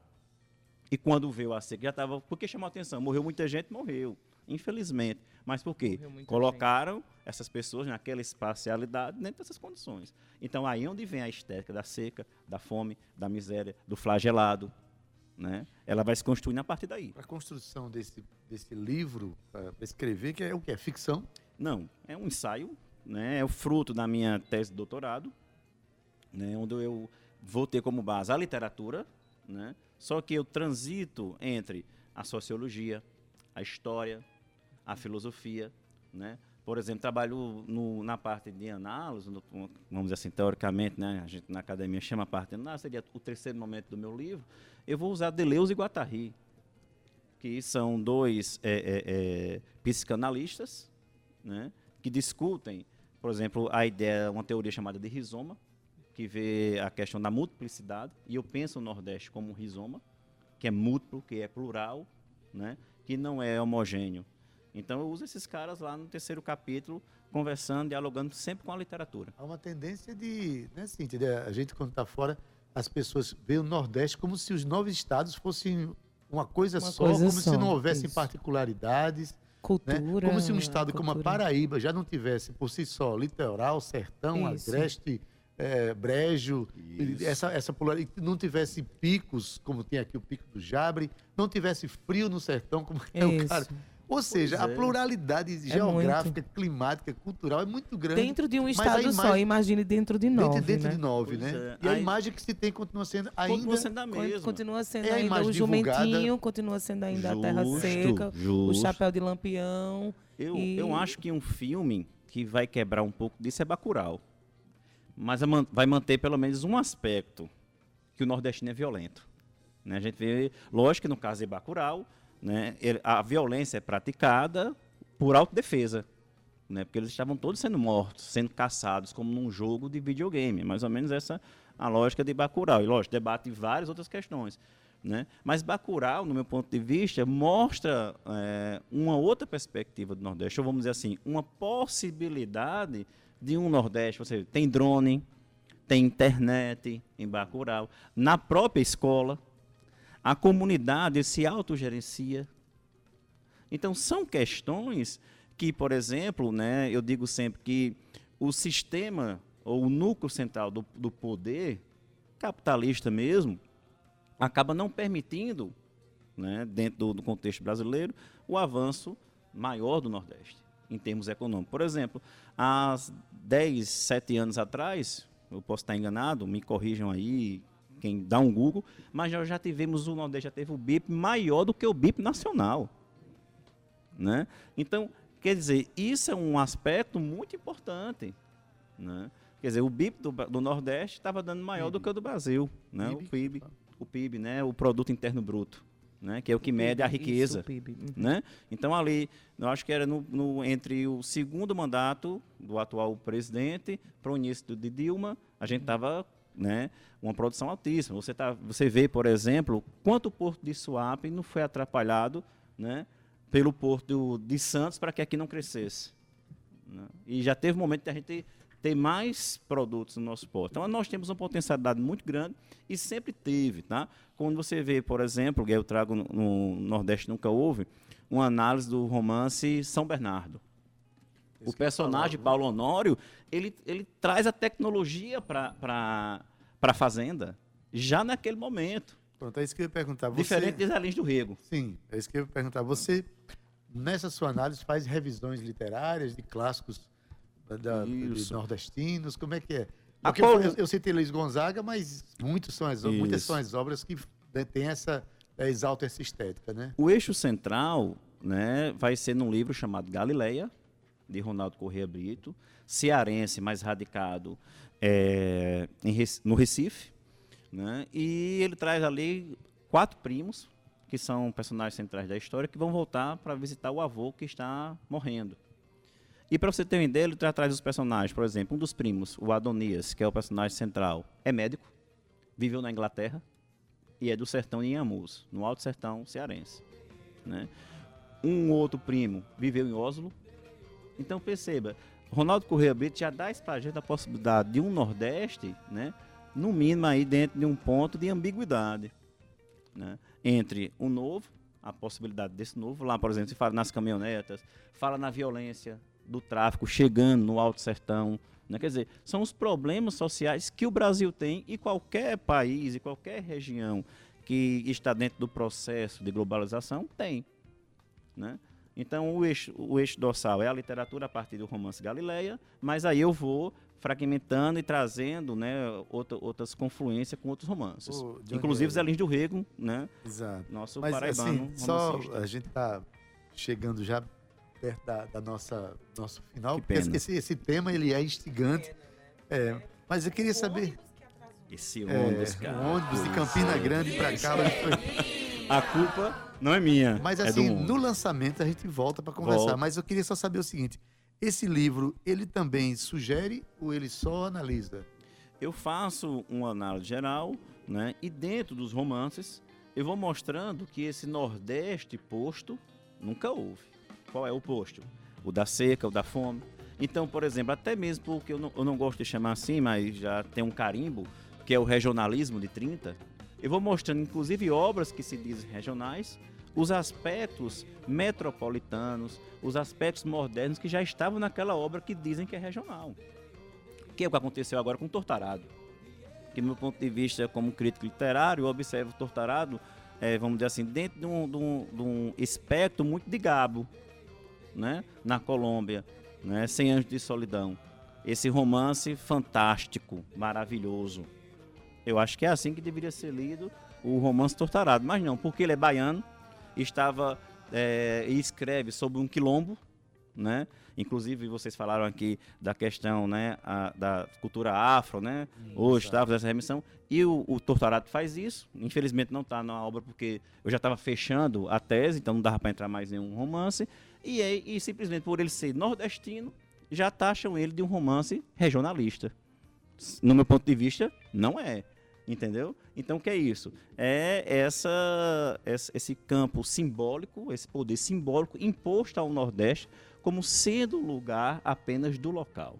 E quando veio a seca, já estava. Porque chamou a atenção? Morreu muita gente, morreu. Infelizmente. Mas por quê? Colocaram gente. essas pessoas naquela espacialidade dentro dessas condições. Então aí é onde vem a estética da seca, da fome, da miséria, do flagelado. Né? Ela vai se construindo a partir daí. A construção desse, desse livro, para escrever, que é o que? É ficção? Não, é um ensaio, né? é o fruto da minha tese de doutorado, né? onde eu vou ter como base a literatura, né? só que eu transito entre a sociologia, a história, a filosofia, né? Por exemplo, trabalho no, na parte de análise, no, vamos dizer assim, teoricamente, né? A gente na academia chama a parte de análise, seria o terceiro momento do meu livro. Eu vou usar Deleuze e Guattari, que são dois é, é, é, psicanalistas, né? Que discutem, por exemplo, a ideia, uma teoria chamada de rizoma, que vê a questão da multiplicidade, e eu penso o Nordeste como um rizoma, que é múltiplo, que é plural, né? Que não é homogêneo então eu uso esses caras lá no terceiro capítulo, conversando, dialogando sempre com a literatura. Há uma tendência de, né, Cíntia, a gente quando está fora, as pessoas veem o Nordeste como se os nove estados fossem uma coisa uma só, coisa como só, se não houvessem isso. particularidades. Né? Cultura. Né? Como se um estado como a Paraíba já não tivesse por si só litoral, sertão, isso. agreste, é, brejo, Isso. essa, essa polaridade, não tivesse picos, como tem aqui o pico do Jabre, não tivesse frio no sertão, como é o cara. Ou seja, pois a é. pluralidade é geográfica, muito. climática, cultural é muito grande. Dentro de um estado imagem, só, imagine dentro de nove. Dentro, dentro né? de nove, pois né? É. E a, a imagem que se tem continua sendo ainda. Continua sendo a mesma. Continua sendo é ainda o jumentinho, continua sendo ainda justo, a terra seca, justo. o chapéu de lampião. Eu, e... eu acho que um filme que vai quebrar um pouco disso é Bacurau. Mas vai manter pelo menos um aspecto, que o nordestino é violento. Né? A gente vê, lógico que no caso de Bacurau, né, a violência é praticada por autodefesa. Né, porque eles estavam todos sendo mortos, sendo caçados, como num jogo de videogame. Mais ou menos essa a lógica de Bacurau. E, lógico, debate várias outras questões. Né? Mas Bacurau, no meu ponto de vista, mostra é, uma outra perspectiva do Nordeste, ou vamos dizer assim, uma possibilidade de um Nordeste. Você tem drone, tem internet em Bacurau, na própria escola, a comunidade se autogerencia. Então, são questões que, por exemplo, né, eu digo sempre que o sistema ou o núcleo central do, do poder, capitalista mesmo, acaba não permitindo, né, dentro do, do contexto brasileiro, o avanço maior do Nordeste, em termos econômicos. Por exemplo, há 10, 7 anos atrás, eu posso estar enganado, me corrijam aí, quem dá um Google, mas nós já tivemos, o Nordeste já teve o BIP maior do que o BIP nacional. Né? Então, quer dizer, isso é um aspecto muito importante. Né? Quer dizer, o BIP do, do Nordeste estava dando maior PIB. do que o do Brasil, né? PIB. o PIB, o PIB, né? o Produto Interno Bruto. Né, que é o que mede a riqueza. Isso, uhum. né? Então, ali, eu acho que era no, no, entre o segundo mandato do atual presidente para o início de Dilma, a gente estava né, uma produção altíssima. Você, tá, você vê, por exemplo, quanto o porto de Suape não foi atrapalhado né, pelo porto de Santos para que aqui não crescesse. Né? E já teve um momento de a gente ter mais produtos no nosso porto. Então, nós temos uma potencialidade muito grande e sempre teve. Tá? Quando você vê, por exemplo, que eu trago no Nordeste Nunca Houve, uma análise do romance São Bernardo. O personagem Paulo Honório, ele, ele traz a tecnologia para a fazenda já naquele momento. Pronto, é isso que eu ia perguntar. Você... Diferente de Zé do Rego. Sim, é isso que eu ia perguntar. Você, nessa sua análise, faz revisões literárias de clássicos da, de nordestinos? Como é que é? Porque eu, eu citei Luiz Gonzaga, mas são as, muitas são as obras que têm essa, é, exaltam essa estética, né? O eixo central né, vai ser num livro chamado Galileia, de Ronaldo Corrêa Brito, cearense, mais radicado é, em, no Recife. Né? E ele traz ali quatro primos, que são personagens centrais da história, que vão voltar para visitar o avô que está morrendo. E para você ter uma ideia, ele traz os personagens, por exemplo, um dos primos, o Adonias, que é o personagem central, é médico, viveu na Inglaterra e é do sertão de Inhamus, no Alto Sertão cearense. Né? Um outro primo viveu em Oslo, então perceba, Ronaldo Correia Brito já dá para a gente a possibilidade de um Nordeste, né, no mínimo aí dentro de um ponto de ambiguidade, né? Entre o novo, a possibilidade desse novo, lá por exemplo, se fala nas caminhonetas, fala na violência do tráfico chegando no Alto Sertão, né? Quer dizer, são os problemas sociais que o Brasil tem e qualquer país e qualquer região que está dentro do processo de globalização tem. Né? Então, o eixo, o eixo dorsal é a literatura a partir do romance Galileia, mas aí eu vou fragmentando e trazendo né, outra, outras confluências com outros romances. Inclusive é- Zé Lins do Rego, né? Exato. Nosso Mas paraibano. assim, só a gente tá chegando já perto da, da nossa nosso final, Que porque pena. esse, esse tema ele é instigante. É, mas eu queria saber Esse é, ônibus, cara. um ônibus de Campina Grande para cá, mas foi- A culpa não é minha. mas é assim, do mundo. no lançamento a gente volta para conversar, Volta. mas eu queria só saber o seguinte, esse livro, ele também sugere ou ele só analisa? eu faço uma análise geral, né? E dentro dos romances, eu vou mostrando que esse Nordeste posto nunca houve. Qual é o posto? O da seca, o da fome. Então, por exemplo, até mesmo porque eu não, eu não gosto de chamar assim, mas já tem um carimbo, que é o regionalismo de 30, eu vou mostrando, inclusive, obras que se dizem regionais, os aspectos metropolitanos, os aspectos modernos que já estavam naquela obra que dizem que é regional que é o que aconteceu agora com o Tortarado. Que, do meu ponto de vista, como crítico literário, eu observo o Tortarado, eh, vamos dizer assim, dentro de um, de um- de um espectro muito de Gabo, né? na Colômbia, né? 100 Anos de Solidão. Esse romance fantástico, maravilhoso. Eu acho que é assim que deveria ser lido o romance Tortarado. Mas não, porque ele é baiano, estava eh, e escreve sobre um quilombo, né? Inclusive vocês falaram aqui da questão, né, a- da cultura afro, né? Hoje está fazendo essa remissão e o, o Torturado faz isso. Infelizmente não está na obra porque eu já estava fechando a tese, então não dava para entrar mais em um romance. E, e simplesmente por ele ser nordestino, já taxam ele de um romance regionalista. No meu ponto de vista, não é. Entendeu? Então, o que é isso? É essa, esse campo simbólico, esse poder simbólico imposto ao Nordeste como sendo lugar apenas do local.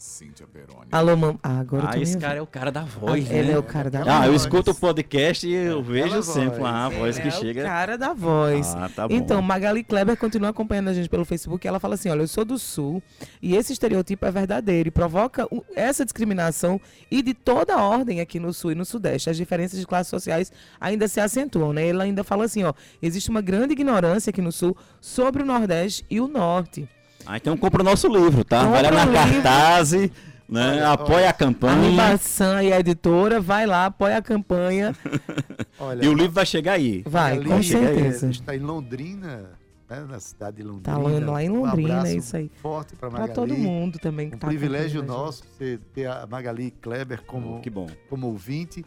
Cíntia Peroni. Alô, mam... Ah, agora eu Ah, tô esse cara é o cara da voz, Ele né? é o cara da Ah, eu voz. escuto o podcast e eu vejo Aquela sempre voz. a voz que é chega. o cara da voz. Ah, tá bom. Então, Magali Kleber continua acompanhando a gente pelo Facebook. Ela fala assim: olha, eu sou do Sul e esse estereotipo é verdadeiro e provoca essa discriminação e de toda a ordem aqui no Sul e no Sudeste. As diferenças de classes sociais ainda se acentuam, né? Ela ainda fala assim: ó, existe uma grande ignorância aqui no Sul sobre o Nordeste e o Norte. Ah, então compra o nosso livro, tá? Compra Vai lá na livro. cartaz, né? Olha, apoia olha. a A campanha. Ribaçan e a editora, vai lá, apoia a campanha. Olha, E o livro vai chegar aí. Vai, Ali, com certeza. está em Londrina, né, na cidade de Londrina. Tá lá- lá em Um Londrina, abraço é isso aí. Forte para Pra Magali. todo mundo também Um tá privilégio a nosso você ter a Magali Kleber como, Que bom. como ouvinte.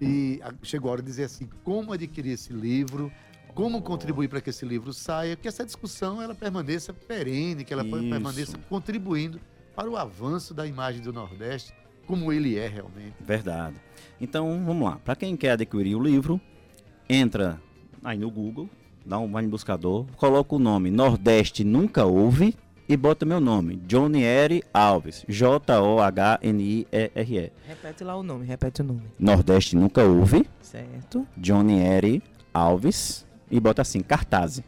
E a- chegou a hora de dizer assim, como adquirir esse livro, como contribuir para que esse livro saia, que essa discussão ela permaneça perene, que ela Isso. permaneça contribuindo para o avanço da imagem do Nordeste, como ele é realmente. Verdade. Então, vamos lá. Para quem quer adquirir o livro, entra aí no Google, dá um vai no buscador, coloca o nome Nordeste Nunca Houve e bota meu nome, Johnny R. Alves, J-O-H-N-I-E-R-E. Repete lá o nome, repete o nome. Nordeste Nunca Houve, Certo. Johnny R. Alves e bota assim, cartaz.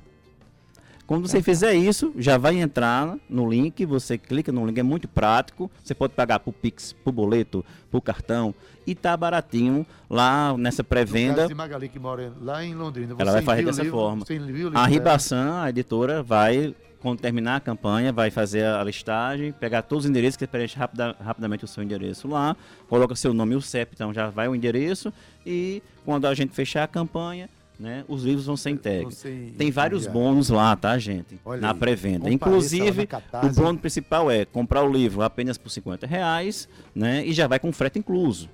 Quando você fizer isso, já vai entrar no link, você clica no link, é muito prático. Você pode pagar por Pix, por boleto, por cartão e tá baratinho lá nessa pré-venda. Magali, que mora lá em Londrina, Ela vai fazer dessa livro- forma. livro A. Ribaçan, a editora, vai, quando terminar a campanha, vai fazer a listagem, pegar todos os endereços, que preenche rapida, rapidamente o seu endereço lá, coloca seu nome e o CEP, então já vai o endereço, e quando a gente fechar a campanha, né, os livros vão ser entregues. Você Tem vários bônus lá, tá, gente? Olha na pré-venda. Inclusive, o bônus principal é comprar o livro apenas por 50 reais, né? E já vai com frete incluso.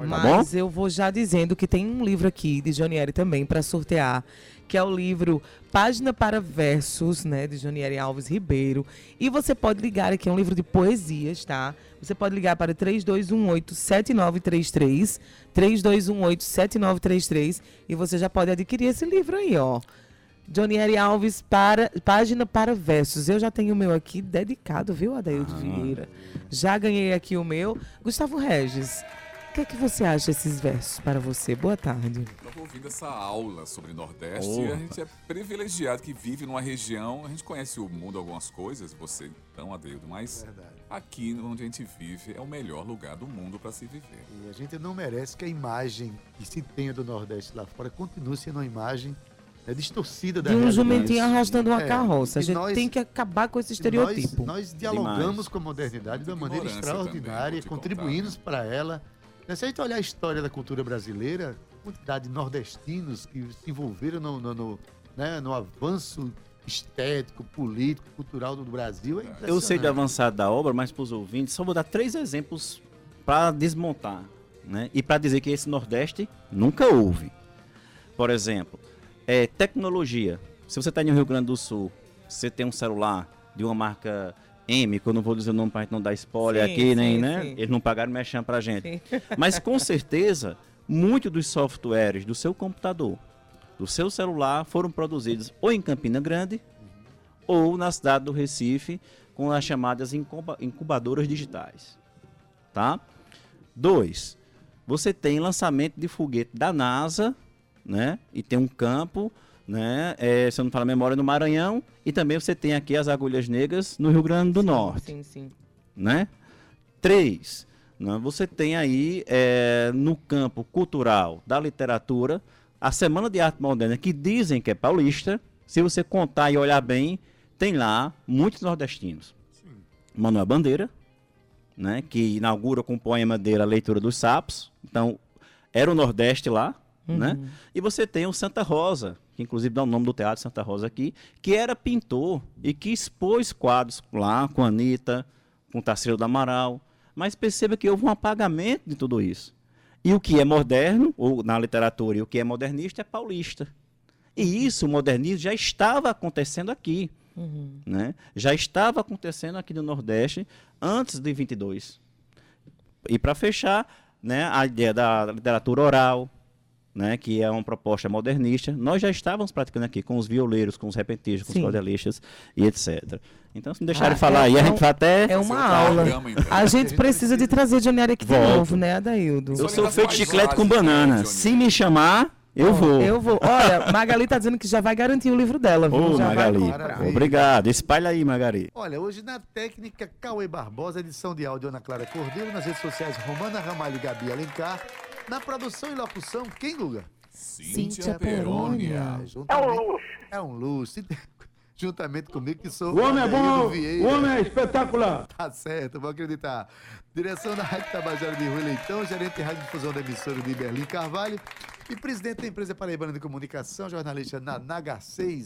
Mas eu vou já dizendo que tem um livro aqui de Jonieri também para sortear, que é o livro Página para Versos, né, de Jonieri Alves Ribeiro. E você pode ligar aqui, é um livro de poesias, tá? Você pode ligar para 3218-7933, 3218-7933, e você já pode adquirir esse livro aí, ó. Jonieri Alves, para, página para versos. Eu já tenho o meu aqui dedicado, viu, Adaildo ah. Vieira? Já ganhei aqui o meu. Gustavo Regis, que é que você acha desses versos para você? Boa tarde. Estava ouvindo essa aula sobre Nordeste oh. e a gente é privilegiado que vive numa região, a gente conhece o mundo algumas coisas, você então, Adeildo, mas Verdade. aqui onde a gente vive é o melhor lugar do mundo para se viver. E a gente não merece que a imagem que se tenha do Nordeste lá fora continue sendo uma imagem é distorcida da De um jumentinho arrastando uma é, carroça. A gente nós, tem que acabar com esse estereotipo. Nós, nós dialogamos Demais. com a modernidade de uma maneira extraordinária, contribuímos para ela. Se a gente olhar a história da cultura brasileira, a quantidade de nordestinos que se envolveram no, no, no, né, no avanço estético, político, cultural do Brasil. É Eu sei de avançado da obra, mas para os ouvintes, só vou dar três exemplos para desmontar. Né? E para dizer que esse Nordeste nunca houve. Por exemplo, é, tecnologia. Se você está no Rio Grande do Sul, você tem um celular de uma marca M, que eu não vou dizer o nome para a gente não dar spoiler sim, aqui, sim, nem, né? Sim. Eles não pagaram mexendo para a gente. Mas com certeza, muitos dos softwares do seu computador, do seu celular, foram produzidos ou em Campina Grande ou na cidade do Recife, com as chamadas incubadoras digitais. Tá? Dois, você tem lançamento de foguete da NASA né? E tem um campo, né? É, se eu não falar memória, no Maranhão. E também você tem aqui as agulhas negras no Rio Grande do sim, Norte. Sim, sim. Né? Três, né? você tem aí é, no campo cultural da literatura a Semana de Arte Moderna, que dizem que é paulista. Se você contar e olhar bem, tem lá muitos nordestinos. Sim. Manuel Bandeira, né, que inaugura com o poema dele a leitura dos sapos. Então, era o Nordeste lá, Uhum. Né? E você tem o Santa Rosa, que inclusive dá o nome do Teatro Santa Rosa aqui, que era pintor e que expôs quadros lá com a Anitta, com o Tarcísio do Amaral. Mas perceba que houve um apagamento de tudo isso. E o que é moderno, ou na literatura, e o que é modernista é paulista. E isso, o modernismo, já estava acontecendo aqui. Uhum. Né? Já estava acontecendo aqui no Nordeste antes de 22. E para fechar, né, a ideia da literatura oral, né, que é uma proposta modernista, nós já estávamos praticando aqui com os violeiros, com os repentistas, com Sim. os cordelistas e etc. Então, se me deixarem ah, falar é, aí, a gente vai até. É uma aula. Programa, então. A gente precisa de trazer Johnny aqui de novo, né, Adaildo? Eu sou feito de chiclete com banana. Se me chamar, eu vou. Eu vou. Olha, Magali tá dizendo que já vai garantir o livro dela, viu? Ô, Magali. Obrigado. Espalha aí, Magali. Olha, hoje na técnica Cauê Barbosa, edição de áudio Ana Clara Cordeiro, nas redes sociais Romana Ramalho e Gabi Alencar. Na produção e locução, quem, Guga? Cíntia Perônia. É um luxo. É um luxo. Juntamente comigo, que sou o homem é bom, o homem é espetacular. Tá certo, vou acreditar. Direção da Rádio Tabajara de Rui Leitão, gerente de rádio difusão da emissora de Berlim Carvalho e presidente da empresa Paraibana de Comunicação, jornalista na Naga 6.